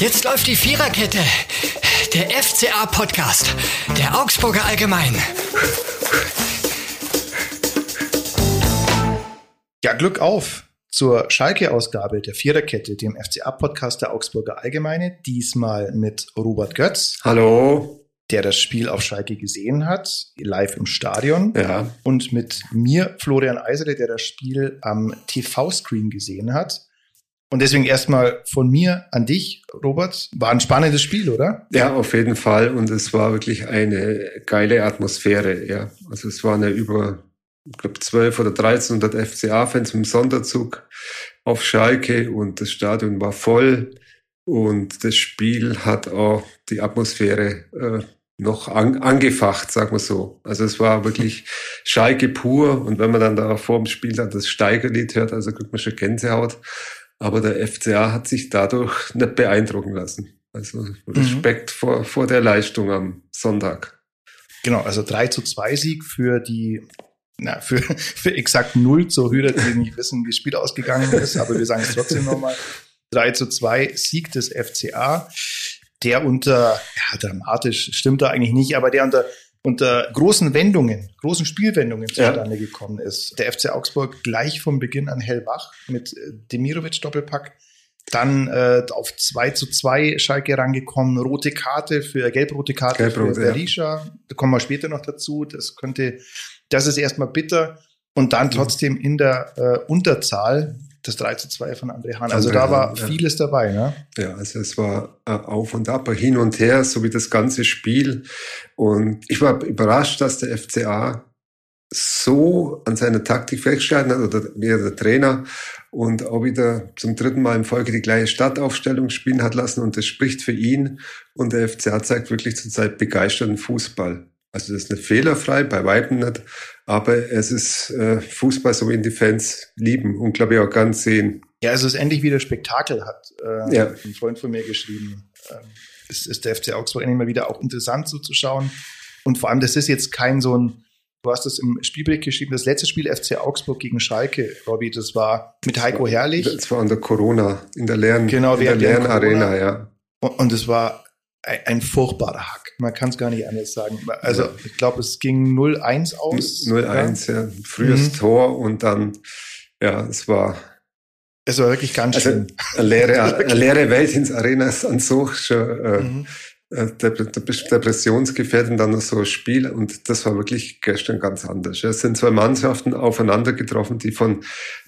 Jetzt läuft die Viererkette. Der FCA-Podcast. Der Augsburger Allgemein. Ja, Glück auf zur Schalke-Ausgabe der Viererkette, dem FCA-Podcast der Augsburger Allgemeine. Diesmal mit Robert Götz. Hallo. Der das Spiel auf Schalke gesehen hat, live im Stadion. Ja. Und mit mir, Florian Eisele, der das Spiel am TV-Screen gesehen hat. Und deswegen erstmal von mir an dich, Robert. War ein spannendes Spiel, oder? Ja, auf jeden Fall. Und es war wirklich eine geile Atmosphäre. Ja, also es waren ja über, ich glaube, 12 oder 1300 FCA-Fans im Sonderzug auf Schalke und das Stadion war voll. Und das Spiel hat auch die Atmosphäre äh, noch an, angefacht, sagen wir so. Also es war wirklich Schalke pur. Und wenn man dann da vor dem Spiel dann das Steigerlied hört, also kriegt man schon Gänsehaut. Aber der FCA hat sich dadurch nicht beeindrucken lassen. Also Respekt mhm. vor, vor der Leistung am Sonntag. Genau, also 3 zu 2 Sieg für die, na, für, für exakt 0 zur Höhe, die nicht wissen, wie das Spiel ausgegangen ist, aber wir sagen es trotzdem nochmal. 3 zu 2 Sieg des FCA, der unter, ja, dramatisch stimmt da eigentlich nicht, aber der unter unter großen Wendungen, großen Spielwendungen zustande ja. gekommen ist. Der FC Augsburg gleich vom Beginn an hellwach mit äh, Demirovic Doppelpack. Dann äh, auf 2 zu 2 Schalke rangekommen, rote Karte für gelb-rote Karte Gelb für Berisha. Ja. Da kommen wir später noch dazu. Das könnte, das ist erstmal bitter. Und dann mhm. trotzdem in der äh, Unterzahl das 3 zu 2 von André Hahn. Also André da war Hahn, vieles ja. dabei, ne? Ja, also es war äh, auf und ab, hin und her, so wie das ganze Spiel. Und ich war überrascht, dass der FCA so an seiner Taktik festgehalten hat, oder wie der Trainer, und auch wieder zum dritten Mal in Folge die gleiche Startaufstellung spielen hat lassen. Und das spricht für ihn. Und der FCA zeigt wirklich zurzeit begeisterten Fußball. Also das ist nicht fehlerfrei, bei Weitem nicht, aber es ist äh, Fußball, so wie die Fans lieben und glaube ich auch ganz sehen. Ja, es ist endlich wieder Spektakel, hat äh, ja. ein Freund von mir geschrieben. Ähm, es ist der FC Augsburg endlich mal wieder auch interessant zuzuschauen. Und vor allem, das ist jetzt kein so ein, du hast es im Spielbericht geschrieben, das letzte Spiel FC Augsburg gegen Schalke, Robby, das war mit Heiko Herrlich. Das war an der Corona, in der Lern, genau, in der Lernarena, ja. Und es war ein furchtbarer Hack. Man kann es gar nicht anders sagen. Also ja. ich glaube, es ging 0-1 aus. 0-1, ja. Frühes mhm. Tor und dann, ja, es war. Es war wirklich ganz also schön. Eine leere, eine leere Welt ins Arena ist an so schon äh, mhm. Äh, depressionsgefährdend dann noch so ein Spiel und das war wirklich gestern ganz anders. Es sind zwei Mannschaften aufeinander getroffen, die von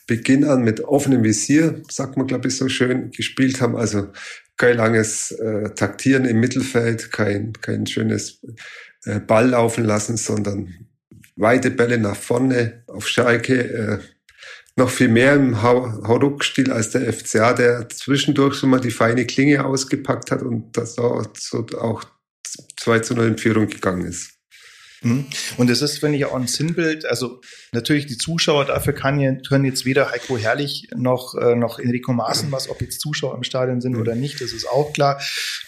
Beginn an mit offenem Visier, sagt man glaube ich so schön, gespielt haben. Also kein langes äh, Taktieren im Mittelfeld, kein, kein schönes äh, Ball laufen lassen, sondern weite Bälle nach vorne auf Schalke. Äh, noch viel mehr im Hauruck-Stil als der FCA, der zwischendurch schon mal die feine Klinge ausgepackt hat und das auch, so auch 2 zu 0 in Führung gegangen ist. Mhm. Und es ist, finde ich, auch ein Sinnbild. Also natürlich die Zuschauer, dafür kann, können jetzt weder Heiko Herrlich noch, äh, noch Enrico Maaßen was, ob jetzt Zuschauer im Stadion sind oder nicht, das ist auch klar.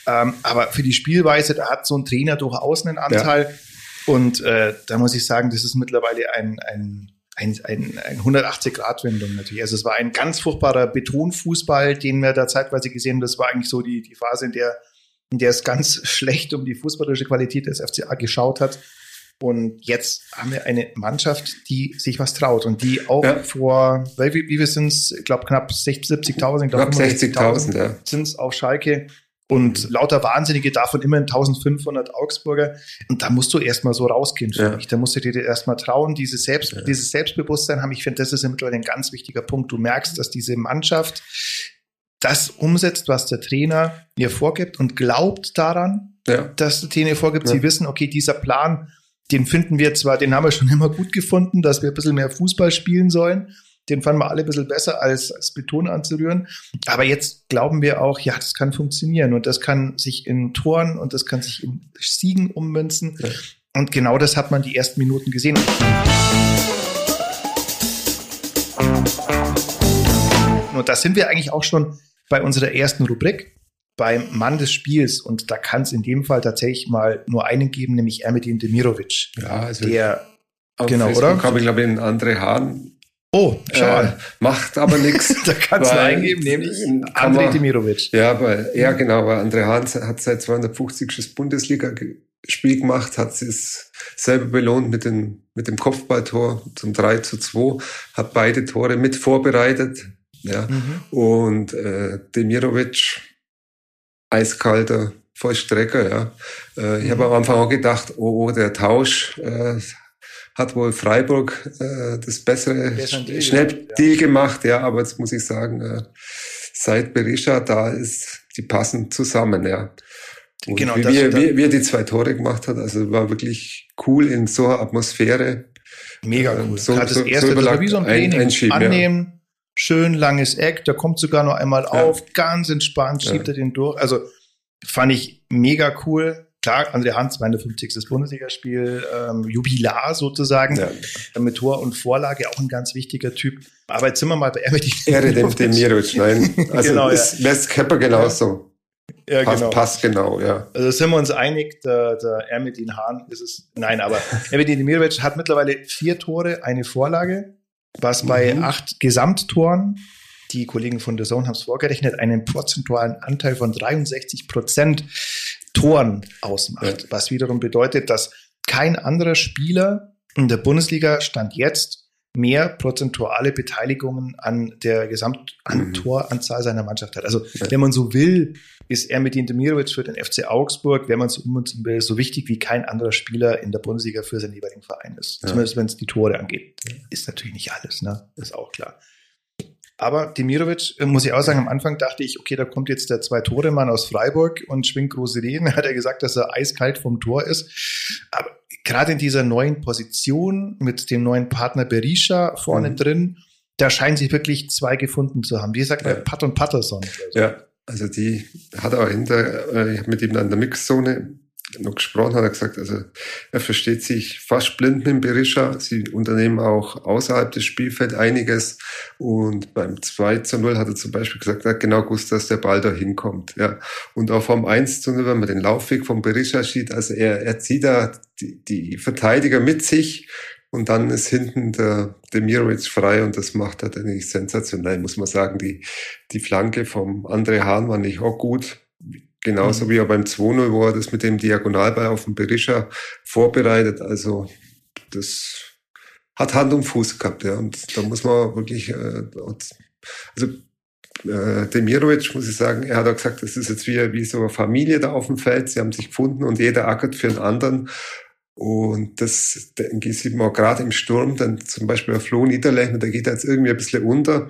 Ähm, aber für die Spielweise, da hat so ein Trainer durchaus einen Anteil. Ja. Und äh, da muss ich sagen, das ist mittlerweile ein, ein ein, ein, ein 180-Grad-Wendung natürlich. Also es war ein ganz furchtbarer Betonfußball, den wir da zeitweise gesehen haben. Das war eigentlich so die, die Phase, in der, in der es ganz schlecht um die fußballerische Qualität des FCA geschaut hat. Und jetzt haben wir eine Mannschaft, die sich was traut und die auch ja. vor, wie, wie wir sind es, ich glaube knapp 70.000, knapp 60.000 ja. sind es auf Schalke und lauter Wahnsinnige, davon immerhin 1500 Augsburger. Und da musst du erstmal so rausgehen, ja. Da musst du dir erstmal trauen, dieses, Selbst, ja. dieses Selbstbewusstsein haben. Ich finde, das ist mittlerweile ein ganz wichtiger Punkt. Du merkst, dass diese Mannschaft das umsetzt, was der Trainer ihr vorgibt und glaubt daran, ja. dass der Trainer vorgibt. Sie wissen, okay, dieser Plan, den finden wir zwar, den haben wir schon immer gut gefunden, dass wir ein bisschen mehr Fußball spielen sollen. Den fanden wir alle ein bisschen besser als, als Beton anzurühren. Aber jetzt glauben wir auch, ja, das kann funktionieren und das kann sich in Toren und das kann sich in Siegen ummünzen. Ja. Und genau das hat man die ersten Minuten gesehen. Und da sind wir eigentlich auch schon bei unserer ersten Rubrik beim Mann des Spiels. Und da kann es in dem Fall tatsächlich mal nur einen geben, nämlich Ermedin Demirovic. Ja, also der, genau, Facebook oder? habe ich, glaube ich, einen André Hahn Oh, schau äh, Macht aber nichts. da kannst du eingeben, nämlich André Demirovic. Ja, weil, ja, genau, weil André Hahn hat seit 250 das Bundesliga-Spiel gemacht, hat es selber belohnt mit, dem mit dem Kopfballtor zum 3 zu 2, hat beide Tore mit vorbereitet. Ja. Mhm. Und äh, Demirovic, eiskalter Vollstrecker, ja. Äh, ich mhm. habe am Anfang auch gedacht, oh, oh der Tausch äh, hat wohl Freiburg äh, das bessere Schnelldeal ja. gemacht, ja, aber jetzt muss ich sagen, äh, seit Berisha da ist, die passen zusammen, ja. Und genau, wie, das, wie, wie, er die zwei Tore gemacht hat, also war wirklich cool in so einer Atmosphäre. Mega ähm, cool. So, Gerade das so, erste, so das war wie so ein Training. Ein, annehmen, ja. Schön langes Eck, da kommt sogar noch einmal auf, ja. ganz entspannt, schiebt ja. er den durch. Also fand ich mega cool. Klar, André Hans, 52. Bundesligaspiel, ähm, Jubilar sozusagen, ja. mit Tor und Vorlage, auch ein ganz wichtiger Typ. Aber jetzt sind wir mal bei Ermedin. Ehre dem Demirovic, nein. Also genau, ist ja. West Kepper genauso. Ja, passt, genau. Passt genau, ja. Also sind wir uns einig, der, der Ermedin Hahn ist es. Nein, aber Ermedin Demirovic hat mittlerweile vier Tore, eine Vorlage, was bei mhm. acht Gesamttoren, die Kollegen von der Zone haben es vorgerechnet, einen prozentualen Anteil von 63 Prozent Toren ausmacht, ja. was wiederum bedeutet, dass kein anderer Spieler in der Bundesliga stand jetzt mehr prozentuale Beteiligungen an der Gesamttoranzahl mhm. seiner Mannschaft hat. Also, ja. wenn man so will, ist er mit Demirovic für den FC Augsburg, wenn man es umsetzen will, so wichtig wie kein anderer Spieler in der Bundesliga für seinen jeweiligen Verein ist. Ja. Zumindest wenn es die Tore angeht. Ist natürlich nicht alles, ne? Ist auch klar. Aber Demirovic, äh, muss ich auch sagen, am Anfang dachte ich, okay, da kommt jetzt der Zwei-Tore-Mann aus Freiburg und schwingt große Reden. Hat er gesagt, dass er eiskalt vom Tor ist. Aber gerade in dieser neuen Position mit dem neuen Partner Berisha vorne mhm. drin, da scheinen sich wirklich zwei gefunden zu haben. Wie sagt man, ja. Pat und Patterson. Also. Ja, also die hat auch hinter, äh, ich habe mit ihm an der Mixzone noch gesprochen, hat er gesagt, also er versteht sich fast blind mit Berisha. Sie unternehmen auch außerhalb des Spielfelds einiges. Und beim 2 zu 0 hat er zum Beispiel gesagt, er hat genau gewusst, dass der Ball da hinkommt. Ja. Und auch vom 1 zu 0, wenn man den Laufweg vom Berisha sieht, also er, er zieht da die, die Verteidiger mit sich und dann ist hinten der Demirovic frei und das macht er dann nicht sensationell, muss man sagen. Die, die Flanke vom André Hahn war nicht auch gut. Genauso mhm. wie er beim 2-0, wo er das mit dem Diagonalball auf dem Berisha vorbereitet. Also das hat Hand und Fuß gehabt, ja. Und da muss man wirklich, äh, also äh, Demirovic, muss ich sagen, er hat auch gesagt, das ist jetzt wie, wie so eine Familie da auf dem Feld. Sie haben sich gefunden und jeder ackert für den anderen. Und das, denke ich, sieht man auch gerade im Sturm, dann zum Beispiel der Flo Niederlechner, der geht jetzt irgendwie ein bisschen unter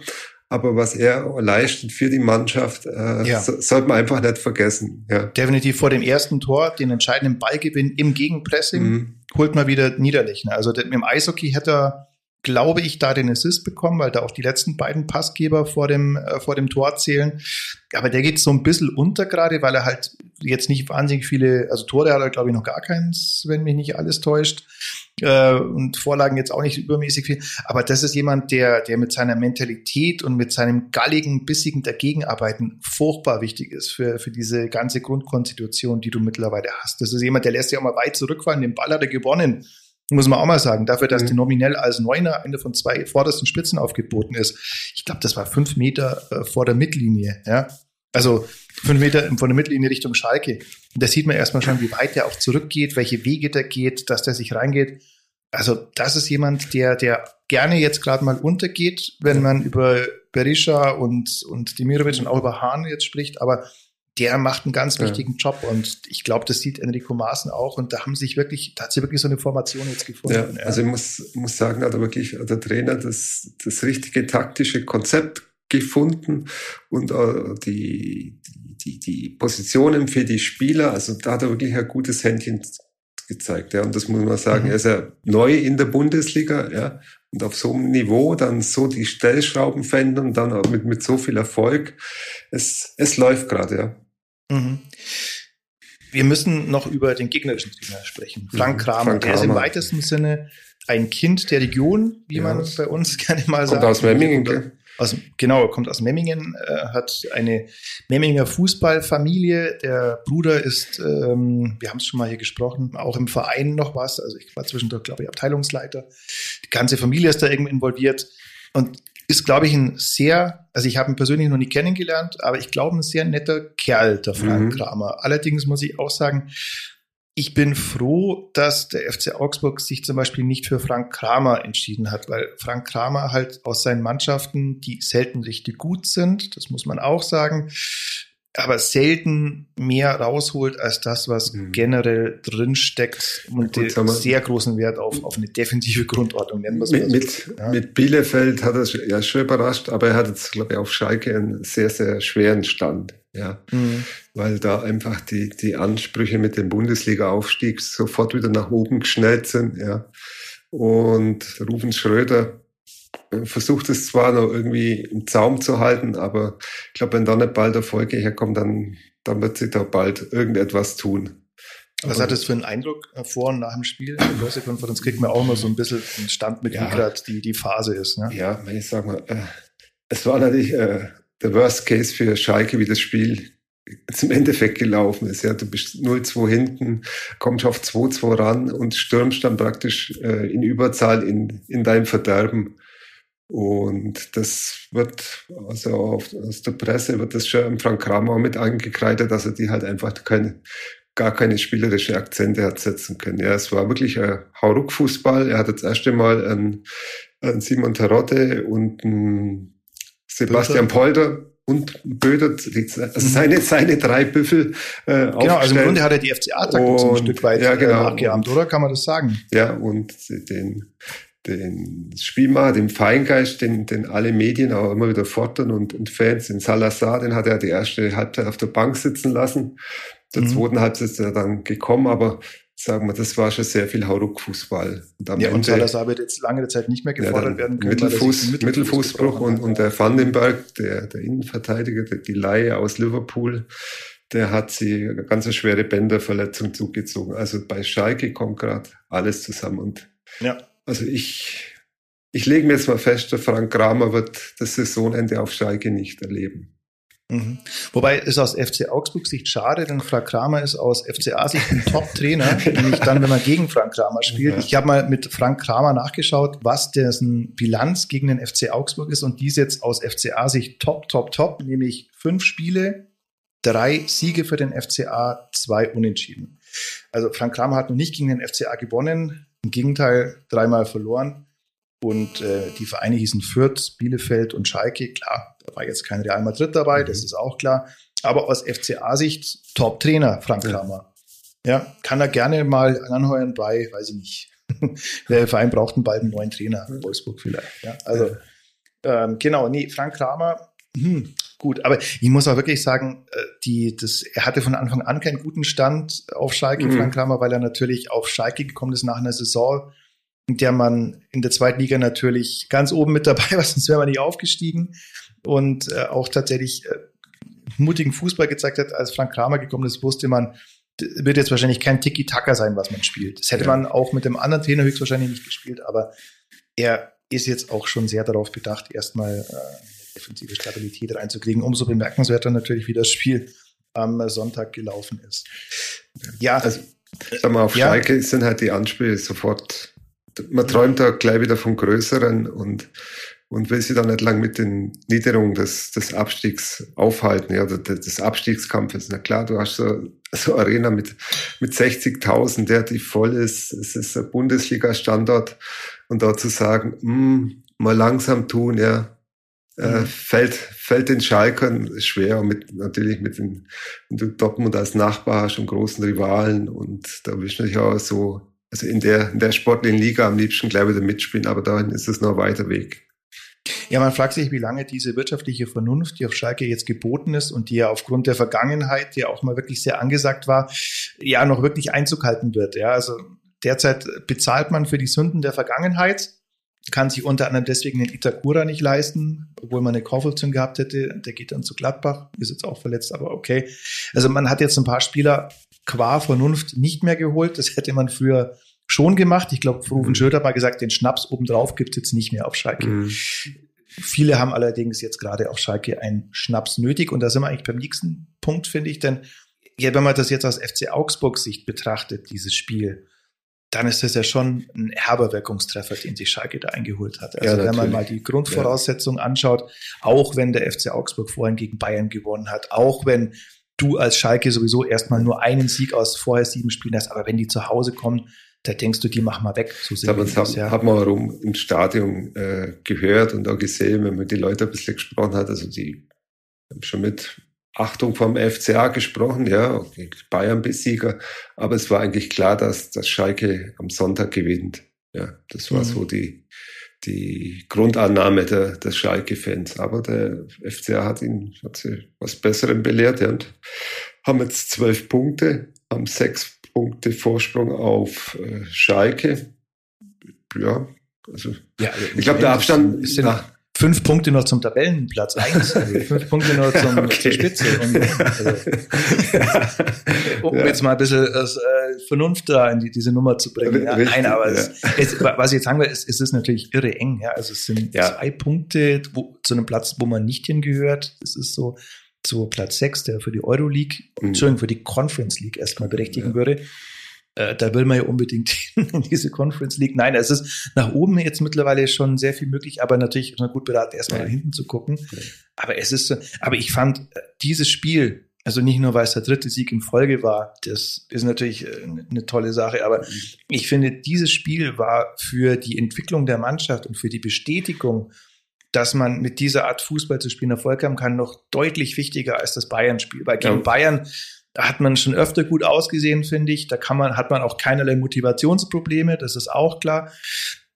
aber was er leistet für die Mannschaft, äh, ja. so, sollte man einfach nicht vergessen. Ja. Definitiv vor dem ersten Tor, den entscheidenden Ballgewinn im Gegenpressing, mhm. holt man wieder Niederlechner. Also im Eishockey hätte er, glaube ich, da den Assist bekommen, weil da auch die letzten beiden Passgeber vor dem, äh, vor dem Tor zählen. Aber der geht so ein bisschen unter gerade, weil er halt jetzt nicht wahnsinnig viele, also Tore hat er, glaube ich, noch gar keins, wenn mich nicht alles täuscht äh, und Vorlagen jetzt auch nicht übermäßig viel. Aber das ist jemand, der, der mit seiner Mentalität und mit seinem galligen, bissigen Dagegenarbeiten furchtbar wichtig ist für, für diese ganze Grundkonstitution, die du mittlerweile hast. Das ist jemand, der lässt sich auch mal weit zurückfallen. Den Ball hat er gewonnen. Muss man auch mal sagen, dafür, dass mhm. die nominell als Neuner eine von zwei vordersten Spitzen aufgeboten ist. Ich glaube, das war fünf Meter äh, vor der Mittellinie, ja. Also fünf Meter von der Mittellinie Richtung Schalke. Und da sieht man erstmal schon, wie weit der auch zurückgeht, welche Wege der geht, dass der sich reingeht. Also das ist jemand, der, der gerne jetzt gerade mal untergeht, wenn man über Berisha und, und Dimirovic und auch über Hahn jetzt spricht, aber der macht einen ganz wichtigen ja. Job und ich glaube, das sieht Enrico Maaßen auch und da haben sich wirklich, da hat sich wirklich so eine Formation jetzt gefunden. Ja, also ich muss, muss sagen, hat er wirklich der Trainer das, das richtige taktische Konzept gefunden und äh, die, die, die Positionen für die Spieler, also da hat er wirklich ein gutes Händchen gezeigt. Ja. Und das muss man sagen, mhm. er ist ja neu in der Bundesliga, ja. Und auf so einem Niveau dann so die Stellschrauben verändern, dann auch mit, mit so viel Erfolg. Es, es läuft gerade, ja. Mhm. Wir müssen noch über den gegnerischen Trainer sprechen. Frank mhm. Kramer, Frank Kramer. der ist im weitesten Sinne ein Kind der Region, wie ja. man bei uns gerne mal sagt. Kommt aus Memmingen, aus, genau, kommt aus Memmingen, äh, hat eine Memminger Fußballfamilie. Der Bruder ist, ähm, wir haben es schon mal hier gesprochen, auch im Verein noch was. Also ich war zwischendurch, glaube ich, Abteilungsleiter. Die ganze Familie ist da irgendwie involviert. und ist, glaube ich, ein sehr, also ich habe ihn persönlich noch nie kennengelernt, aber ich glaube, ein sehr netter Kerl, der Frank mhm. Kramer. Allerdings muss ich auch sagen, ich bin froh, dass der FC Augsburg sich zum Beispiel nicht für Frank Kramer entschieden hat, weil Frank Kramer halt aus seinen Mannschaften, die selten richtig gut sind, das muss man auch sagen, aber selten mehr rausholt als das, was mhm. generell drinsteckt und Gut, den sehr großen Wert auf, auf eine defensive Grundordnung nennen wir es mit, so. mit, ja. mit Bielefeld hat er ja schon überrascht, aber er hat jetzt, glaube ich, auf Schalke einen sehr, sehr schweren Stand. Ja, mhm. weil da einfach die, die Ansprüche mit dem Bundesliga-Aufstieg sofort wieder nach oben geschnellt sind. Ja, und Rufen Schröder versucht es zwar noch irgendwie im Zaum zu halten, aber ich glaube, wenn da nicht bald Erfolge herkommen, dann, dann wird sich da bald irgendetwas tun. Was hat das für einen Eindruck äh, vor und nach dem Spiel? Der Pressekonferenz kriegt man auch immer so ein bisschen einen Stand mit, ja. wie gerade die, die Phase ist. Ne? Ja, ich sag mal, äh, es war natürlich äh, der Worst Case für Schalke, wie das Spiel zum Endeffekt gelaufen ist. Ja, du bist 0-2 hinten, kommst auf 2-2 ran und stürmst dann praktisch äh, in Überzahl in, in dein Verderben. Und das wird, also aus der Presse wird das schon Frank Kramer mit angekreidet, dass er die halt einfach keine, gar keine spielerischen Akzente hat setzen können. Ja, es war wirklich ein Hauruck-Fußball. Er hat das erste Mal einen, einen Simon Tarotte und einen Sebastian Polder und Böder, also seine, seine drei Büffel äh, Genau, also im Grunde hat er die FCA-Taktik so ein Stück weit ja, genau. nachgeahmt, oder? Kann man das sagen? Ja, und den den Spielmacher, den Feingeist, den, den alle Medien auch immer wieder fordern und, und Fans, den Salazar, den hat er die erste Halbzeit auf der Bank sitzen lassen. Der mhm. zweiten Halbzeit ist er dann gekommen, aber sagen wir, das war schon sehr viel Hauruck-Fußball. Und ja, Ende, und Salazar wird jetzt lange Zeit nicht mehr gefordert ja, werden können. Mittelfuß, Mittelfuß Mittelfußbruch und, und der Vandenberg, der, der Innenverteidiger, der, die Laie aus Liverpool, der hat sie eine ganz schwere Bänderverletzung zugezogen. Also bei Schalke kommt gerade alles zusammen und ja. Also ich, ich lege mir jetzt mal fest, der Frank Kramer wird das Saisonende auf Schalke nicht erleben. Mhm. Wobei ist aus FC Augsburg Sicht schade, denn Frank Kramer ist aus FCA Sicht ein Top-Trainer, nämlich dann, wenn man gegen Frank Kramer spielt. Ja. Ich habe mal mit Frank Kramer nachgeschaut, was dessen Bilanz gegen den FC Augsburg ist und die ist jetzt aus FCA Sicht top, top, top, nämlich fünf Spiele, drei Siege für den FCA, zwei Unentschieden. Also Frank Kramer hat noch nicht gegen den FCA gewonnen. Im Gegenteil, dreimal verloren. Und äh, die Vereine hießen Fürth, Bielefeld und Schalke. Klar, da war jetzt kein Real Madrid dabei, mhm. das ist auch klar. Aber aus FCA-Sicht Top-Trainer, Frank Kramer. Ja. ja, kann er gerne mal anheuern bei, weiß ich nicht. Der Verein braucht bald einen neuen Trainer, Wolfsburg vielleicht. Ja, also ähm, genau, nee, Frank Kramer, hm, gut. Aber ich muss auch wirklich sagen, äh, die, das, er hatte von Anfang an keinen guten Stand auf Schalke, mhm. Frank Kramer, weil er natürlich auf Schalke gekommen ist nach einer Saison, in der man in der zweiten Liga natürlich ganz oben mit dabei war, sonst wäre man nicht aufgestiegen. Und äh, auch tatsächlich äh, mutigen Fußball gezeigt hat, als Frank Kramer gekommen ist, wusste man, wird jetzt wahrscheinlich kein Tiki-Taka sein, was man spielt. Das hätte ja. man auch mit dem anderen Trainer höchstwahrscheinlich nicht gespielt, aber er ist jetzt auch schon sehr darauf bedacht, erstmal äh, defensive Stabilität reinzukriegen. Umso bemerkenswerter natürlich, wie das Spiel am Sonntag gelaufen ist. Ja, also, sag mal, auf ja. Schalke sind halt die Anspiele sofort, man träumt da gleich wieder vom Größeren und, und will sich da nicht lang mit den Niederungen des, des Abstiegs aufhalten, ja, des Abstiegskampfes. Na klar, du hast so, so Arena mit, mit 60.000, der die voll ist. Es ist ein Bundesliga-Standort und da zu sagen, mh, hm, mal langsam tun, ja, äh, mhm. fällt, fällt den Schalkern schwer und mit, natürlich mit den, du Dortmund als Nachbar hast und großen Rivalen und da willst du natürlich auch so, also in der, in der sportlichen Liga am liebsten gleich wieder mitspielen, aber dahin ist es noch ein weiter Weg. Ja, man fragt sich, wie lange diese wirtschaftliche Vernunft, die auf Schalke jetzt geboten ist und die ja aufgrund der Vergangenheit, die ja auch mal wirklich sehr angesagt war, ja noch wirklich Einzug halten wird. Ja, also derzeit bezahlt man für die Sünden der Vergangenheit kann sich unter anderem deswegen den Itakura nicht leisten, obwohl man eine Kaufoption gehabt hätte. Der geht dann zu Gladbach, ist jetzt auch verletzt, aber okay. Also man hat jetzt ein paar Spieler qua Vernunft nicht mehr geholt. Das hätte man früher schon gemacht. Ich glaube, Rufen mhm. Schöter hat mal gesagt, den Schnaps obendrauf gibt es jetzt nicht mehr auf Schalke. Mhm. Viele haben allerdings jetzt gerade auf Schalke einen Schnaps nötig. Und da sind wir eigentlich beim nächsten Punkt, finde ich. Denn ja, wenn man das jetzt aus FC Augsburg Sicht betrachtet, dieses Spiel, dann ist das ja schon ein herber Wirkungstreffer, den sich Schalke da eingeholt hat. Also ja, wenn man mal die Grundvoraussetzungen ja. anschaut, auch wenn der FC Augsburg vorhin gegen Bayern gewonnen hat, auch wenn du als Schalke sowieso erstmal nur einen Sieg aus vorher sieben Spielen hast, aber wenn die zu Hause kommen, da denkst du, die machen wir weg. So sind das haben, ja. hat man rum im Stadion äh, gehört und auch gesehen, wenn man die Leute ein bisschen gesprochen hat, also die haben schon mit Achtung vom FCA gesprochen, ja, Bayern-Besieger, aber es war eigentlich klar, dass das Schalke am Sonntag gewinnt. Ja, das war mhm. so die, die Grundannahme der, des Schalke-Fans. Aber der FCA hat ihn, hat sie was Besserem belehrt, ja, und haben jetzt zwölf Punkte, haben sechs Punkte Vorsprung auf äh, Schalke. Ja, also, ja, ich glaube, der Abstand ist nach, fünf Punkte noch zum Tabellenplatz eins, also fünf Punkte noch zum, okay. zur Spitze. Und, also, um ja. jetzt mal ein bisschen das, äh, Vernunft da in die, diese Nummer zu bringen. Ja, nein, aber es, es, was ich jetzt sagen will, ist, es ist natürlich irre eng. Ja, also es sind zwei Punkte wo, zu einem Platz, wo man nicht hingehört. Es ist so zu Platz sechs, der für die Euroleague, mhm. Entschuldigung, für die Conference League erstmal berechtigen würde äh, da will man ja unbedingt in diese Conference League. Nein, es ist nach oben jetzt mittlerweile schon sehr viel möglich, aber natürlich ist man gut beraten, erstmal nach hinten zu gucken. Aber es ist, aber ich fand äh, dieses Spiel, also nicht nur, weil es der dritte Sieg in Folge war, das ist natürlich äh, eine tolle Sache, aber ich finde, dieses Spiel war für die Entwicklung der Mannschaft und für die Bestätigung, dass man mit dieser Art Fußball zu spielen Erfolg haben kann, noch deutlich wichtiger als das Bayern-Spiel. Weil gegen ja. Bayern da hat man schon öfter gut ausgesehen, finde ich. Da kann man, hat man auch keinerlei Motivationsprobleme, das ist auch klar.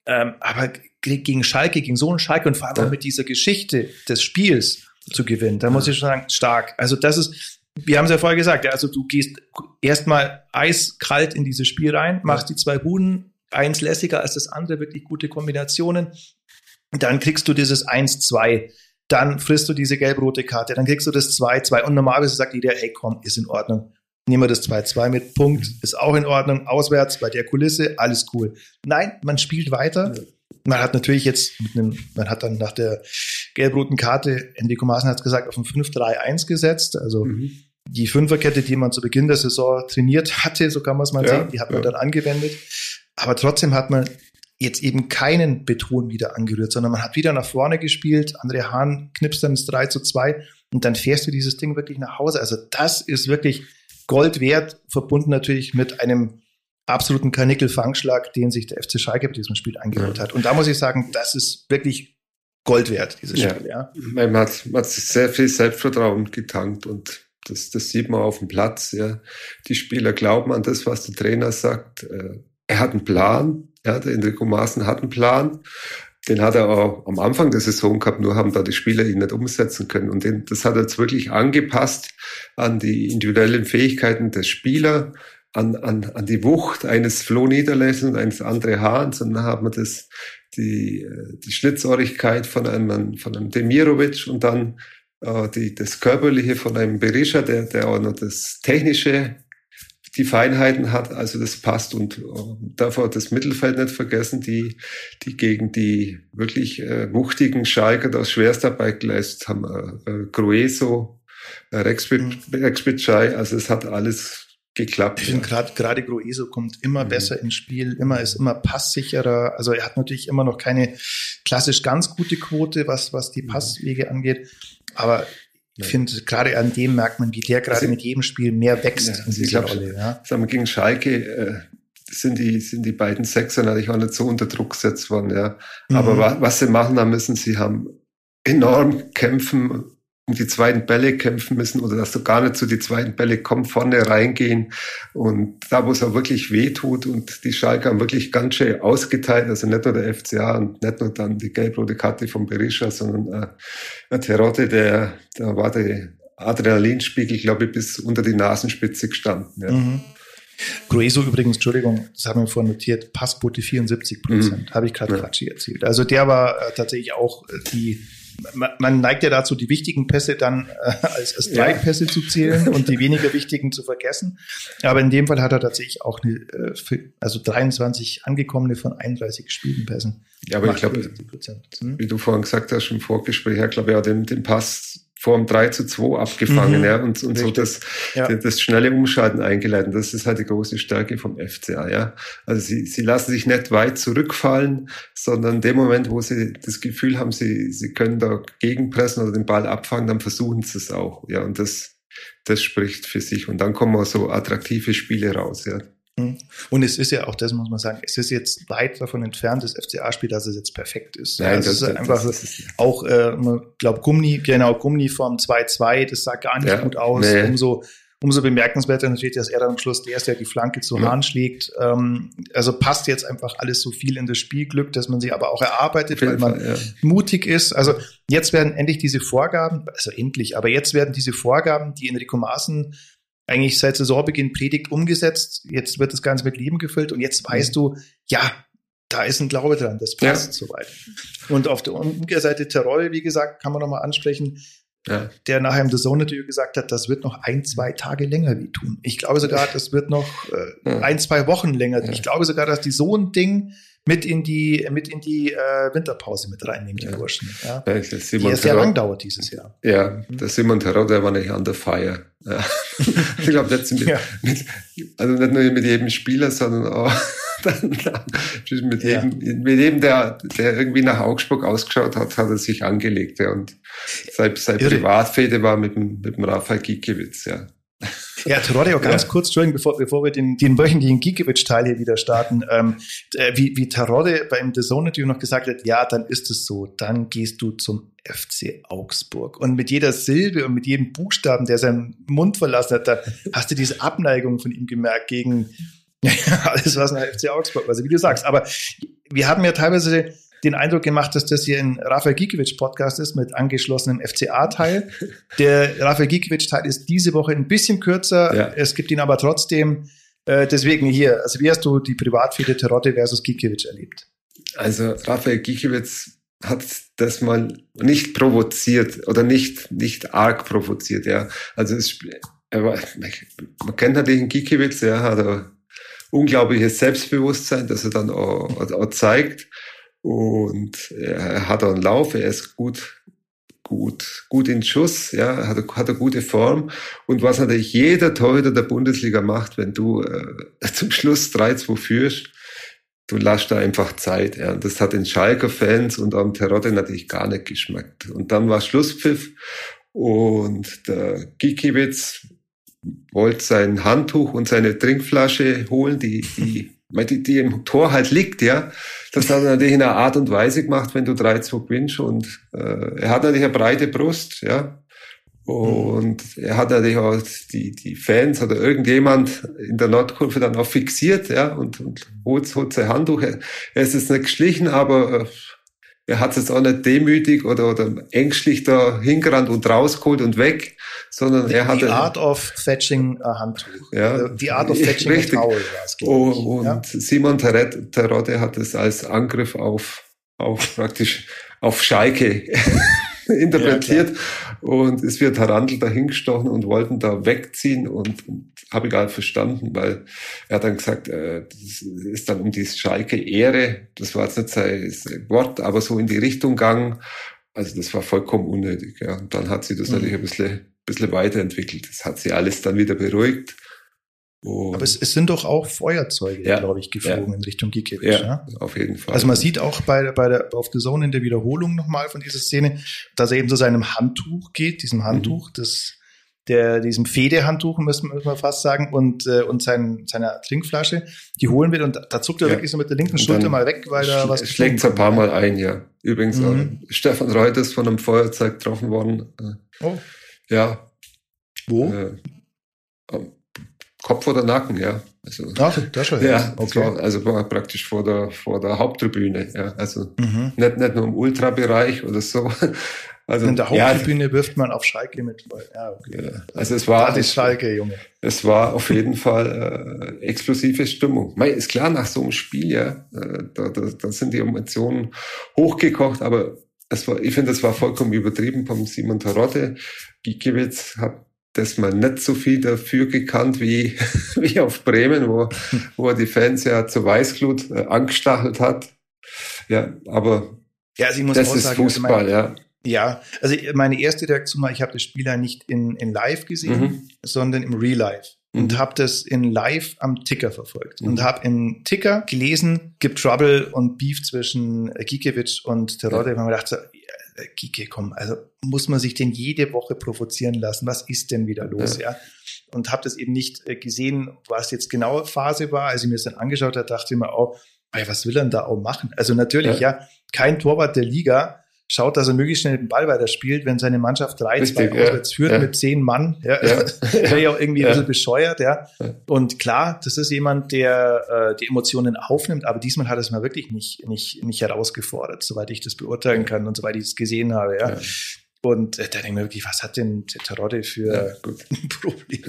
Ähm, aber gegen Schalke, gegen so einen Schalke und vor allem auch mit dieser Geschichte des Spiels zu gewinnen, da muss ich schon sagen, stark. Also das ist, wir haben es ja vorher gesagt, ja, also du gehst erstmal eiskalt in dieses Spiel rein, machst die zwei Buden, eins lässiger als das andere, wirklich gute Kombinationen. Dann kriegst du dieses 1-2 dann frisst du diese gelb-rote Karte, dann kriegst du das 2-2 und normalerweise sagt jeder, hey komm, ist in Ordnung. Nehmen wir das 2-2 mit, Punkt, ist auch in Ordnung, auswärts bei der Kulisse, alles cool. Nein, man spielt weiter. Man hat natürlich jetzt mit einem, man hat dann nach der gelb-roten Karte, Enrico Maaßen hat es gesagt, auf ein 5-3-1 gesetzt, also mhm. die Fünferkette, die man zu Beginn der Saison trainiert hatte, so kann man es mal ja, sehen, die hat man ja. dann angewendet. Aber trotzdem hat man jetzt eben keinen Beton wieder angerührt, sondern man hat wieder nach vorne gespielt. André Hahn knipst dann das 3 zu 2 und dann fährst du dieses Ding wirklich nach Hause. Also das ist wirklich Gold wert, verbunden natürlich mit einem absoluten Karnickel-Fangschlag, den sich der FC Schalke bei diesem Spiel eingeholt hat. Und da muss ich sagen, das ist wirklich Gold wert, dieses Spiel. Ja. Man, hat, man hat sehr viel Selbstvertrauen getankt und das, das sieht man auf dem Platz. Ja. Die Spieler glauben an das, was der Trainer sagt. Äh, er hat einen Plan, ja, der Enrico Maaßen hat einen Plan. Den hat er auch am Anfang der Saison gehabt, nur haben da die Spieler ihn nicht umsetzen können. Und den, das hat er jetzt wirklich angepasst an die individuellen Fähigkeiten des Spielers, an, an, an die Wucht eines Flo Niederlechens und eines André Hahns. Und dann hat man das, die, die Schlitzohrigkeit von einem, von einem Demirovic und dann äh, die, das Körperliche von einem Berisha, der, der auch noch das Technische die Feinheiten hat, also das passt und äh, darf auch das Mittelfeld nicht vergessen, die, die gegen die wirklich äh, wuchtigen Schalker das Schwerstarbeit geleistet haben, äh, äh, Grueso, äh, Rexbitschei, also es hat alles geklappt. Ich finde gerade gerade Grueso kommt immer mhm. besser ins Spiel, immer ist immer passsicherer. Also er hat natürlich immer noch keine klassisch ganz gute Quote, was was die mhm. Passwege angeht, aber ich finde, gerade an dem merkt man, wie der gerade also, mit jedem Spiel mehr wächst ja, in dieser Rolle. Ja. Sagen wir, gegen Schalke äh, sind, die, sind die beiden Sechser natürlich auch nicht so unter Druck gesetzt worden. Ja. Aber mhm. was, was sie machen haben müssen, sie haben enorm kämpfen um die zweiten Bälle kämpfen müssen oder dass du gar nicht zu die zweiten Bälle kommst, vorne reingehen und da, wo es auch wirklich weh tut und die Schalke haben wirklich ganz schön ausgeteilt, also nicht nur der FCA und nicht nur dann die gelb-rote Karte von Berisha, sondern äh, Terotte, der, da war der Adrenalinspiegel, glaube ich, bis unter die Nasenspitze gestanden. Ja. Mhm. Grueso übrigens, Entschuldigung, das haben wir vorhin notiert, Passquote 74 Prozent, mhm. habe ich gerade ja. Quatsch erzählt. Also der war äh, tatsächlich auch äh, die man neigt ja dazu, die wichtigen Pässe dann äh, als, als Dreieckpässe ja. zu zählen und die weniger wichtigen zu vergessen. Aber in dem Fall hat er tatsächlich auch eine, äh, also 23 angekommene von 31 gespielten Pässen. Ja, aber ich glaube, hm? wie du vorhin gesagt hast, im Vorgespräch, ich glaube ja, den, den Pass vor dem 3 zu 2 abgefangen, mhm. ja, und, und so das, ja. das schnelle Umschalten eingeleitet. Das ist halt die große Stärke vom FCA, ja. Also sie, sie lassen sich nicht weit zurückfallen, sondern in dem Moment, wo sie das Gefühl haben, sie, sie können da gegenpressen oder den Ball abfangen, dann versuchen sie es auch, ja, und das, das spricht für sich. Und dann kommen auch so attraktive Spiele raus, ja. Mhm. Und es ist ja auch, das muss man sagen, es ist jetzt weit davon entfernt, das FCA-Spiel, dass es jetzt perfekt ist. Nein, also das, ist einfach das ist, auch, äh, glaube Gummi, genau, Gummi vom 2-2, das sah gar nicht ja, gut aus. Nee. Umso, umso bemerkenswerter natürlich, dass er dann am Schluss der ist, der die Flanke zu ja. Hahn schlägt. Ähm, also passt jetzt einfach alles so viel in das Spielglück, dass man sich aber auch erarbeitet, weil man Fall, ja. mutig ist. Also jetzt werden endlich diese Vorgaben, also endlich, aber jetzt werden diese Vorgaben, die Enrico Maaßen eigentlich seit Saisonbeginn predigt, umgesetzt. Jetzt wird das Ganze mit Leben gefüllt und jetzt weißt du, ja, da ist ein Glaube dran, das passt ja. soweit. Und auf der Umkehrseite Terror, wie gesagt, kann man nochmal ansprechen, ja. der nachher im The Zone natürlich gesagt hat, das wird noch ein, zwei Tage länger wie tun. Ich glaube sogar, das wird noch äh, ja. ein, zwei Wochen länger. Ich glaube sogar, dass die so ein Ding mit in die, mit in die äh, Winterpause mit reinnehmen, die ja. Burschen. Ja. Ja, die erst sehr lang dauert dieses Jahr. Ja, mhm. der Simon Terror, der war nicht an der Feier. Ja. ich glaube, mit, ja. mit, also nicht nur mit jedem Spieler, sondern auch mit, jedem, mit jedem, der, der irgendwie nach Augsburg ausgeschaut hat, hat er sich angelegt. Ja. Und sein, sein Privatfede war mit dem, mit dem Raphael Gikiewicz, ja. Ja, auch ganz ja. kurz, Entschuldigung, bevor, bevor wir den, den wöchentlichen Gikiewicz-Teil hier wieder starten, ähm, äh, wie, wie Terodde beim The Zone natürlich noch gesagt hat, ja, dann ist es so, dann gehst du zum FC Augsburg. Und mit jeder Silbe und mit jedem Buchstaben, der seinen Mund verlassen hat, da hast du diese Abneigung von ihm gemerkt gegen alles, was nach FC Augsburg, also wie du sagst. Aber wir haben ja teilweise den Eindruck gemacht, dass das hier ein Rafael Gikiewicz Podcast ist mit angeschlossenem FCA-Teil. Der Rafael Gikiewicz-Teil ist diese Woche ein bisschen kürzer. Ja. Es gibt ihn aber trotzdem. Äh, deswegen hier, also wie hast du die Privatfehde Terodde versus Gikiewicz erlebt? Also Rafael Gikiewicz hat das mal nicht provoziert oder nicht, nicht arg provoziert, ja. Also es, er war, man kennt natürlich den Gikiewicz, er hat ein unglaubliches Selbstbewusstsein, das er dann auch, auch zeigt. Und er hat einen Lauf, er ist gut, gut, gut in Schuss, ja, hat, hat eine gute Form. Und was natürlich jeder Torhüter der Bundesliga macht, wenn du äh, zum Schluss 3-2 führst, du lässt da einfach Zeit. Ja. Und das hat den Schalker-Fans und am Terodde natürlich gar nicht geschmeckt. Und dann war Schlusspfiff und der Gikiewicz wollte sein Handtuch und seine Trinkflasche holen, die, die die, die im Tor halt liegt, ja. Das hat er natürlich in einer Art und Weise gemacht, wenn du 3-2 gewinnst. Und äh, er hat natürlich eine breite Brust, ja. Und er hat natürlich auch die, die Fans oder irgendjemand in der Nordkurve dann auch fixiert, ja, und, und holt, holt sein Handtuch. Er ist jetzt nicht geschlichen, aber äh, er hat es auch nicht demütig oder, oder ängstlich da hingerannt und rausgeholt und weg, sondern er hat... Die Art of Fetching a Handtuch. Ja, die Art of Fetching richtig. a Towel war es, oh, Und ja? Simon Terodde hat es als Angriff auf, auf praktisch auf Schalke interpretiert. Ja, und es wird Harandl dahingestochen und wollten da wegziehen und, und habe ich gar nicht verstanden, weil er hat dann gesagt, äh, das ist dann um die Schalke Ehre, das war jetzt nicht sein Wort, aber so in die Richtung gegangen. Also das war vollkommen unnötig. Ja. Und dann hat sie das mhm. natürlich ein bisschen, bisschen weiterentwickelt. Das hat sie alles dann wieder beruhigt. Und Aber es, es, sind doch auch Feuerzeuge, ja, glaube ich, geflogen ja. in Richtung Gikiewicz. Ja, ja, auf jeden Fall. Also man sieht auch bei, bei der, auf der Zone in der Wiederholung nochmal von dieser Szene, dass er eben zu seinem Handtuch geht, diesem Handtuch, mhm. das, der, diesem Fedehandtuch, müssen, müssen wir fast sagen, und, äh, und sein, seiner Trinkflasche, die holen wir und da zuckt er wirklich so mit der linken Schulter mal weg, weil da was schlägt ein paar Mal ein, ja. Übrigens, mhm. Stefan Reuter ist von einem Feuerzeug getroffen worden. Oh. Ja. Wo? Äh, Kopf oder Nacken, ja. Also, Ach, das schon. Ja, okay. war, also war praktisch vor der, vor der Haupttribüne, ja. Also mhm. nicht, nicht nur im Ultrabereich oder so. Also, In der Haupttribüne ja, wirft man auf Schalke mit. Ja, okay. Ja, also es war. Das ist Schalke, Junge. Es war auf jeden Fall äh, explosive Stimmung. Mei, ist klar, nach so einem Spiel, ja, äh, da, da, da sind die Emotionen hochgekocht, aber es war, ich finde, das war vollkommen übertrieben vom Simon Tarotte. Gikiewicz hat das mal nicht so viel dafür gekannt wie, wie auf Bremen, wo, wo er die Fans ja zur Weißglut äh, angestachelt hat. Ja, aber ja, also das ist sagen, Fußball, also ja. Ja, also meine erste Reaktion war, ich habe das Spiel ja nicht in, in live gesehen, mhm. sondern im Real Life. Und mhm. habe das in live am Ticker verfolgt. Mhm. Und habe im Ticker gelesen, gibt Trouble und Beef zwischen Gikiewicz und Terodde. Ja. Und man dachte, Kike, komm, also muss man sich denn jede Woche provozieren lassen? Was ist denn wieder los? Ja. ja? Und habe das eben nicht äh, gesehen, was jetzt genau Phase war. Als ich mir das dann angeschaut habe, dachte ich mir auch, was will er denn da auch machen? Also natürlich, ja, ja kein Torwart der Liga schaut, dass er möglichst schnell den Ball weiterspielt, wenn seine Mannschaft 3-2 auswärts ja, führt ja. mit zehn Mann. Ja, ja. wäre ja auch irgendwie ein bisschen bescheuert. Ja. Und klar, das ist jemand, der äh, die Emotionen aufnimmt, aber diesmal hat es mal wirklich nicht, nicht, nicht herausgefordert, soweit ich das beurteilen kann und soweit ich es gesehen habe. Ja. Und äh, da denke ich mir wirklich, was hat denn Terodde für ja, ein Problem?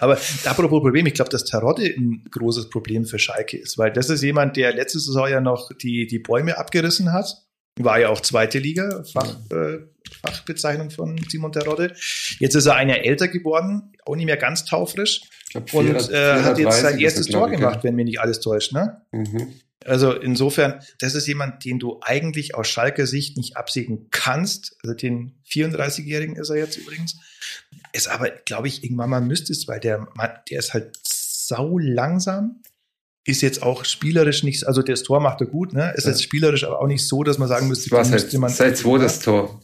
Aber apropos Problem, ich glaube, dass Terodde ein großes Problem für Schalke ist, weil das ist jemand, der letzte Saison ja noch die, die Bäume abgerissen hat war ja auch zweite Liga, Fach, äh, Fachbezeichnung von Simon Terodde. Jetzt ist er ein Jahr älter geworden, auch nicht mehr ganz taufrisch. Glaub, und äh, hat jetzt sein erstes Tor gemacht, wenn mir nicht alles täuscht. Ne? Mhm. Also insofern, das ist jemand, den du eigentlich aus Schalker Sicht nicht absägen kannst. Also den 34-Jährigen ist er jetzt übrigens. Ist aber, glaube ich, irgendwann mal müsste es, weil der, der ist halt sau langsam ist jetzt auch spielerisch nicht, also das Tor macht er gut, ne? Ist ja. jetzt spielerisch aber auch nicht so, dass man sagen müsste, war müsste man. Seit wo das Tor.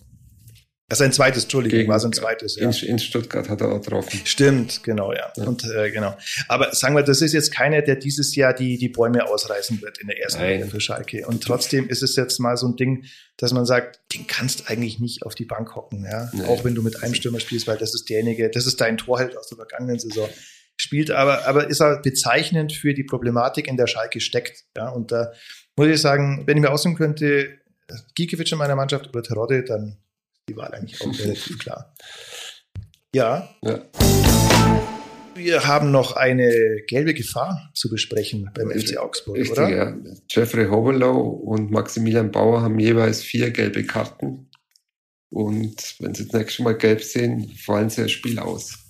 Das ist ein zweites, Entschuldigung, Gegen, war sein zweites. Ja. In, in, Stuttgart hat er auch getroffen. Stimmt, genau, ja. ja. Und äh, genau. Aber sagen wir, das ist jetzt keiner, der dieses Jahr die, die Bäume ausreißen wird in der ersten Liga für Schalke. Und trotzdem ist es jetzt mal so ein Ding, dass man sagt, den kannst eigentlich nicht auf die Bank hocken, ja. Nee. Auch wenn du mit einem Stürmer spielst, weil das ist derjenige, das ist dein Torheld aus der vergangenen Saison spielt, aber, aber ist er bezeichnend für die Problematik, in der Schalke steckt. Ja, und da muss ich sagen, wenn ich mir aussuchen könnte, Gikiewicz in meiner Mannschaft oder Terodde, dann die Wahl eigentlich auch relativ klar. Ja. ja. Wir haben noch eine gelbe Gefahr zu besprechen beim FC Augsburg, Richtig, oder? Ja. Jeffrey Hovelow und Maximilian Bauer haben jeweils vier gelbe Karten. Und wenn sie das nächste Mal gelb sehen, fallen sie das Spiel aus.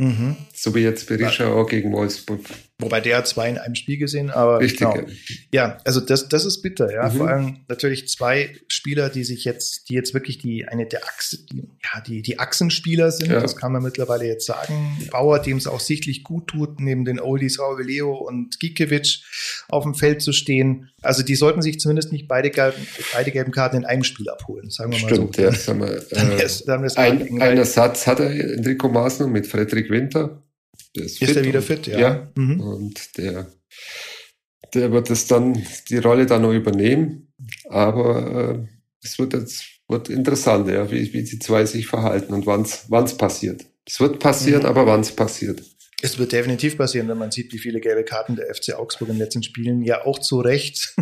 Mhm. So wie jetzt Berisha auch gegen Wolfsburg. Wobei der hat zwei in einem Spiel gesehen, aber Richtig, genau. ja. also das, das ist bitter, ja. Mhm. Vor allem natürlich zwei Spieler, die sich jetzt, die jetzt wirklich die eine der Achse, die, ja, die, die Achsenspieler sind, ja. das kann man mittlerweile jetzt sagen. Bauer, dem es auch sichtlich gut tut, neben den Oldies Leo und Gikiewicz auf dem Feld zu stehen. Also die sollten sich zumindest nicht beide, beide gelben Karten in einem Spiel abholen, sagen wir mal Stimmt, so. Ja, sagen wir, äh, dann ist, dann ein, ein Ersatz hat er Enrico Masno mit Frederik Winter. Der ist, ist er wieder fit, ja. ja mhm. Und der, der wird das dann, die Rolle dann noch übernehmen. Aber äh, es wird jetzt wird interessant, ja, wie, wie die zwei sich verhalten und wann es passiert. Es wird passieren, mhm. aber wann es passiert. Es wird definitiv passieren, wenn man sieht, wie viele gelbe Karten der FC Augsburg in den letzten Spielen ja auch zu Recht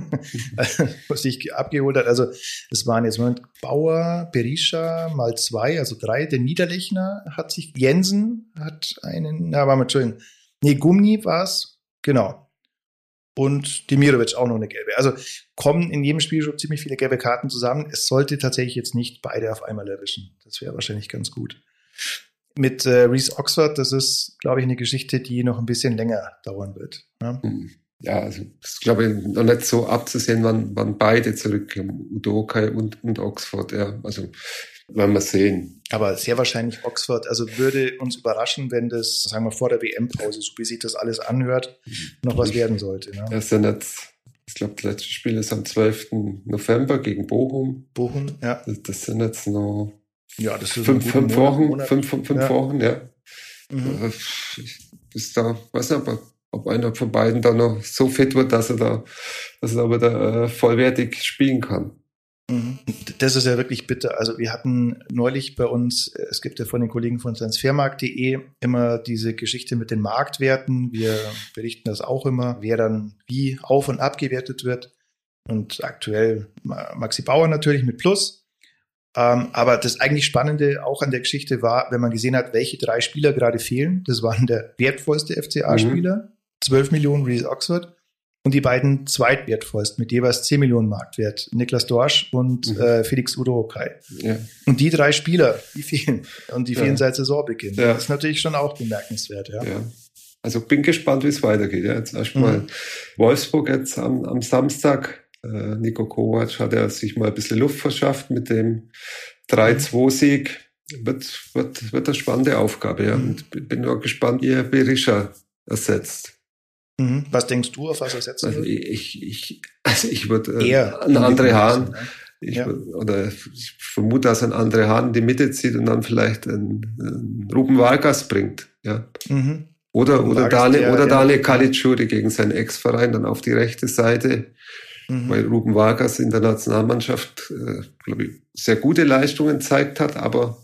sich abgeholt hat. Also es waren jetzt Moment Bauer, Berisha mal zwei, also drei. Der Niederlechner hat sich, Jensen hat einen, na, war mal Entschuldigung, nee, Gumni war es, genau. Und Demirovic auch noch eine gelbe. Also kommen in jedem Spiel schon ziemlich viele gelbe Karten zusammen. Es sollte tatsächlich jetzt nicht beide auf einmal erwischen. Das wäre wahrscheinlich ganz gut mit äh, Reese Oxford, das ist, glaube ich, eine Geschichte, die noch ein bisschen länger dauern wird. Ja, hm. ja also ist, glaube ich, noch nicht so abzusehen, wann, wann beide zurückkommen, Udokai und, und Oxford, ja. Also werden wir sehen. Aber sehr wahrscheinlich Oxford. Also würde uns überraschen, wenn das, sagen wir, vor der WM-Pause, so wie sich das alles anhört, noch was werden sollte. Ne? Das sind jetzt, ich glaube, das letzte Spiel ist am 12. November gegen Bochum. Bochum, ja. Das, das sind jetzt noch ja, das ist fünf, fünf Wochen, fünf, fünf ja. Wochen, ja. Mhm. Bis da, weiß nicht, ob, ob einer von beiden da noch so fit wird, dass er da, dass er aber da äh, vollwertig spielen kann. Mhm. Das ist ja wirklich bitter. Also wir hatten neulich bei uns, es gibt ja von den Kollegen von transfermarkt.de immer diese Geschichte mit den Marktwerten. Wir berichten das auch immer, wer dann wie auf und abgewertet wird. Und aktuell Maxi Bauer natürlich mit Plus. Ähm, aber das eigentlich Spannende auch an der Geschichte war, wenn man gesehen hat, welche drei Spieler gerade fehlen. Das waren der wertvollste FCA-Spieler, mhm. 12 Millionen Reese Oxford, und die beiden zweitwertvollsten mit jeweils 10 Millionen Marktwert, Niklas Dorsch und mhm. äh, Felix Udokai. Ja. Und die drei Spieler, die fehlen. Und die fehlen seit Saisonbeginn. Ja. Das ist natürlich schon auch bemerkenswert. Ja. ja. Also bin gespannt, wie es weitergeht. Ja. Jetzt erstmal mhm. Wolfsburg jetzt am, am Samstag äh, Nico Kovac hat ja sich mal ein bisschen Luft verschafft mit dem 3-2-Sieg. Wird, wird, wird eine spannende Aufgabe, ja. Mhm. Und bin nur gespannt, wie er Berisha ersetzt. Mhm. Was denkst du, auf was ersetzt also ich, ich, also ich würde äh, an andere Hahn, ne? ich ja. oder ich vermute, dass ein andere Hahn in die Mitte zieht und dann vielleicht einen, einen Ruben Vargas bringt, ja. Mhm. Oder, oder Dale, der, oder Dale Caligiuri gegen seinen Ex-Verein dann auf die rechte Seite. Mhm. Weil Ruben Vargas in der Nationalmannschaft, äh, glaube ich, sehr gute Leistungen zeigt hat, aber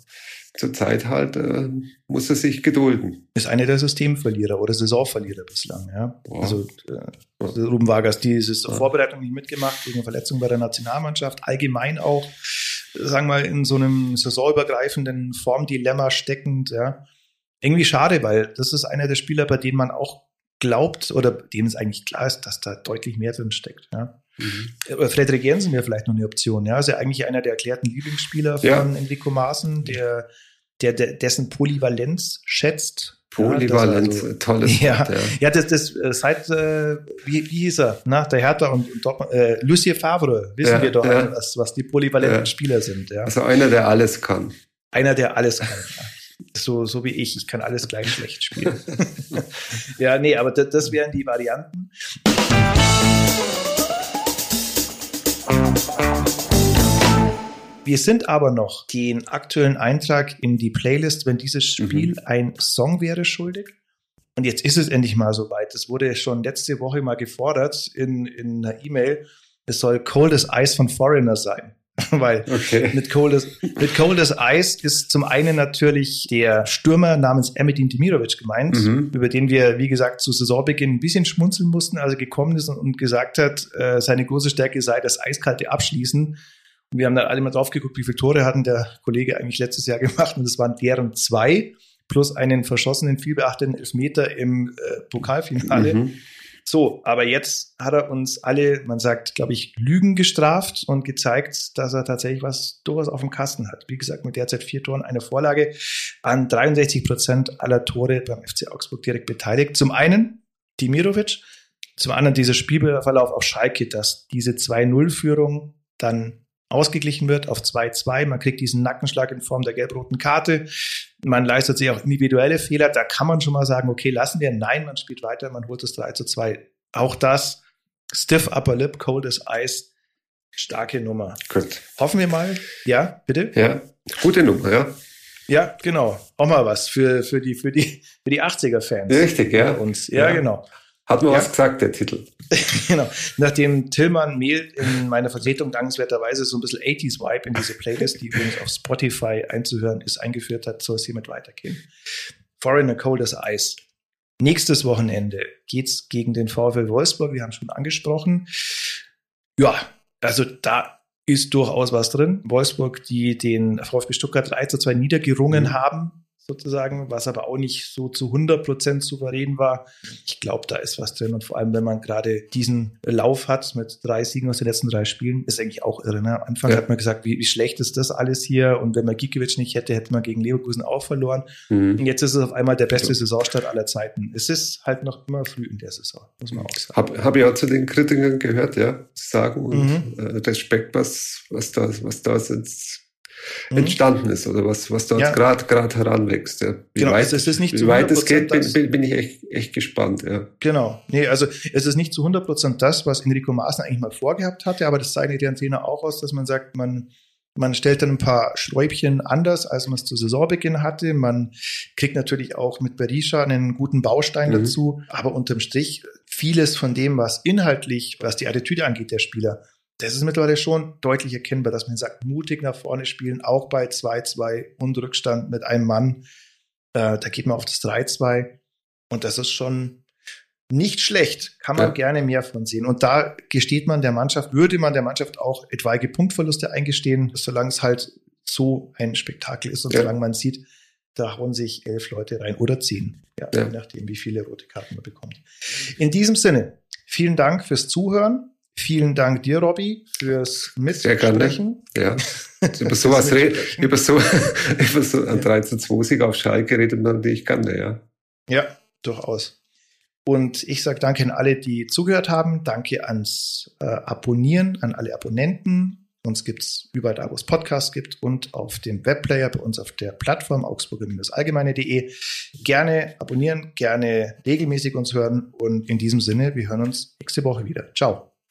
zurzeit halt äh, muss er sich gedulden. Ist einer der Systemverlierer oder Saisonverlierer bislang, ja. Boah. Also äh, Ruben Vargas, die ist ja. Vorbereitung nicht mitgemacht wegen Verletzung bei der Nationalmannschaft, allgemein auch, sagen wir mal, in so einem saisonübergreifenden Formdilemma steckend, ja. Irgendwie schade, weil das ist einer der Spieler, bei denen man auch glaubt oder dem es eigentlich klar ist, dass da deutlich mehr drin steckt. Ja. Mhm. Frederik Jensen wäre vielleicht noch eine Option. Ja, ist ja eigentlich einer der erklärten Lieblingsspieler von ja. Enrico Maaßen, der, der, dessen Polyvalenz schätzt. Polyvalenz, ja, also, tolles ja, Wort, ja. ja, das, das äh, seit, äh, wie, wie hieß er, na, der Hertha und, und äh, Lucie Favre, wissen ja, wir doch, was, was die polyvalenten Spieler sind. Ja. Also einer, der alles kann. Einer, der alles kann. so, so wie ich, ich kann alles gleich schlecht spielen. ja, nee, aber das, das wären die Varianten. Wir sind aber noch den aktuellen Eintrag in die Playlist, wenn dieses Spiel mhm. ein Song wäre, schuldig. Und jetzt ist es endlich mal soweit. Es wurde schon letzte Woche mal gefordert in, in einer E-Mail. Es soll Cold as Ice von Foreigner sein. Weil okay. mit, Cold as, mit Cold as Ice ist zum einen natürlich der Stürmer namens Emedin Dimirovic gemeint, mhm. über den wir, wie gesagt, zu Saisonbeginn ein bisschen schmunzeln mussten, als er gekommen ist und gesagt hat, äh, seine große Stärke sei das eiskalte Abschließen und wir haben dann alle mal drauf geguckt, wie viele Tore hatten der Kollege eigentlich letztes Jahr gemacht. Und es waren deren zwei plus einen verschossenen, vielbeachteten Elfmeter im äh, Pokalfinale. Mhm. So, aber jetzt hat er uns alle, man sagt, glaube ich, Lügen gestraft und gezeigt, dass er tatsächlich was durchaus auf dem Kasten hat. Wie gesagt, mit derzeit vier Toren eine Vorlage an 63 Prozent aller Tore beim FC Augsburg direkt beteiligt. Zum einen Dimirovic, zum anderen dieser Spielverlauf auf Schalke, dass diese 2-0-Führung dann ausgeglichen wird auf 2-2. Man kriegt diesen Nackenschlag in Form der gelb-roten Karte. Man leistet sich auch individuelle Fehler. Da kann man schon mal sagen, okay, lassen wir. Nein, man spielt weiter, man holt das 3 zu 2. Auch das, stiff upper lip, cold as ice, starke Nummer. Gut. Hoffen wir mal. Ja, bitte? Ja, gute Nummer, ja. Ja, genau. Auch mal was für, für die, für die, für die 80er-Fans. Richtig, ja. Und, ja, ja, genau. Hat nur ja. was gesagt, der Titel. genau. Nachdem Tillmann Mehl in meiner Vertretung dankenswerterweise so ein bisschen 80s-Vibe in diese Playlist, die übrigens auf Spotify einzuhören ist, eingeführt hat, soll es hiermit weitergehen. Foreigner Cold as Ice. Nächstes Wochenende geht's gegen den VfL Wolfsburg. Wir haben schon angesprochen. Ja, also da ist durchaus was drin. Wolfsburg, die den VfB Stuttgart 3 zu 2 niedergerungen mhm. haben, sozusagen, was aber auch nicht so zu 100 Prozent souverän war. Ich glaube, da ist was drin und vor allem, wenn man gerade diesen Lauf hat mit drei Siegen aus den letzten drei Spielen, ist eigentlich auch irre. Ne? Am Anfang ja. hat man gesagt, wie, wie, schlecht ist das alles hier und wenn man Gikiewicz nicht hätte, hätte man gegen Leverkusen auch verloren. Mhm. Und jetzt ist es auf einmal der beste Saisonstart aller Zeiten. Es ist halt noch immer früh in der Saison, muss man auch sagen. Habe hab ich auch zu den Kritikern gehört, ja, sagen und mhm. äh, Respekt, was, was da, was da jetzt mhm. entstanden ist oder was, was dort ja. gerade heranwächst. Ja. Wie genau, weit, es ist nicht wie weit es geht, bin, bin, bin, ich echt, echt gespannt. Ja. Genau. Nee, also es ist nicht zu 100 Prozent das, was Enrico Maaßen eigentlich mal vorgehabt hatte, aber das zeichnet ja ein Trainer auch aus, dass man sagt, man man stellt dann ein paar Schräubchen anders, als man es zu Saisonbeginn hatte. Man kriegt natürlich auch mit Berisha einen guten Baustein mhm. dazu. Aber unterm Strich, vieles von dem, was inhaltlich, was die Attitüde angeht der Spieler, das ist mittlerweile schon deutlich erkennbar, dass man sagt, mutig nach vorne spielen, auch bei 2-2 und Rückstand mit einem Mann. Äh, da geht man auf das 3-2 und das ist schon nicht schlecht. Kann man ja. gerne mehr von sehen. Und da gesteht man der Mannschaft, würde man der Mannschaft auch etwaige Punktverluste eingestehen, solange es halt so ein Spektakel ist und ja. solange man sieht, da hauen sich elf Leute rein oder zehn, ja, ja. je nachdem, wie viele rote Karten man bekommt. In diesem Sinne, vielen Dank fürs Zuhören. Vielen Dank dir, Robby, fürs Mitsprechen. Ja, über sowas reden, über so, über so ein 13 2 Sieg auf Schalke redet man natürlich gerne, ja. Ja, durchaus. Und ich sage danke an alle, die zugehört haben. Danke ans äh, Abonnieren, an alle Abonnenten. Uns gibt's überall da, wo es Podcasts gibt und auf dem Webplayer bei uns auf der Plattform augsburger-allgemeine.de. Gerne abonnieren, gerne regelmäßig uns hören und in diesem Sinne, wir hören uns nächste Woche wieder. Ciao.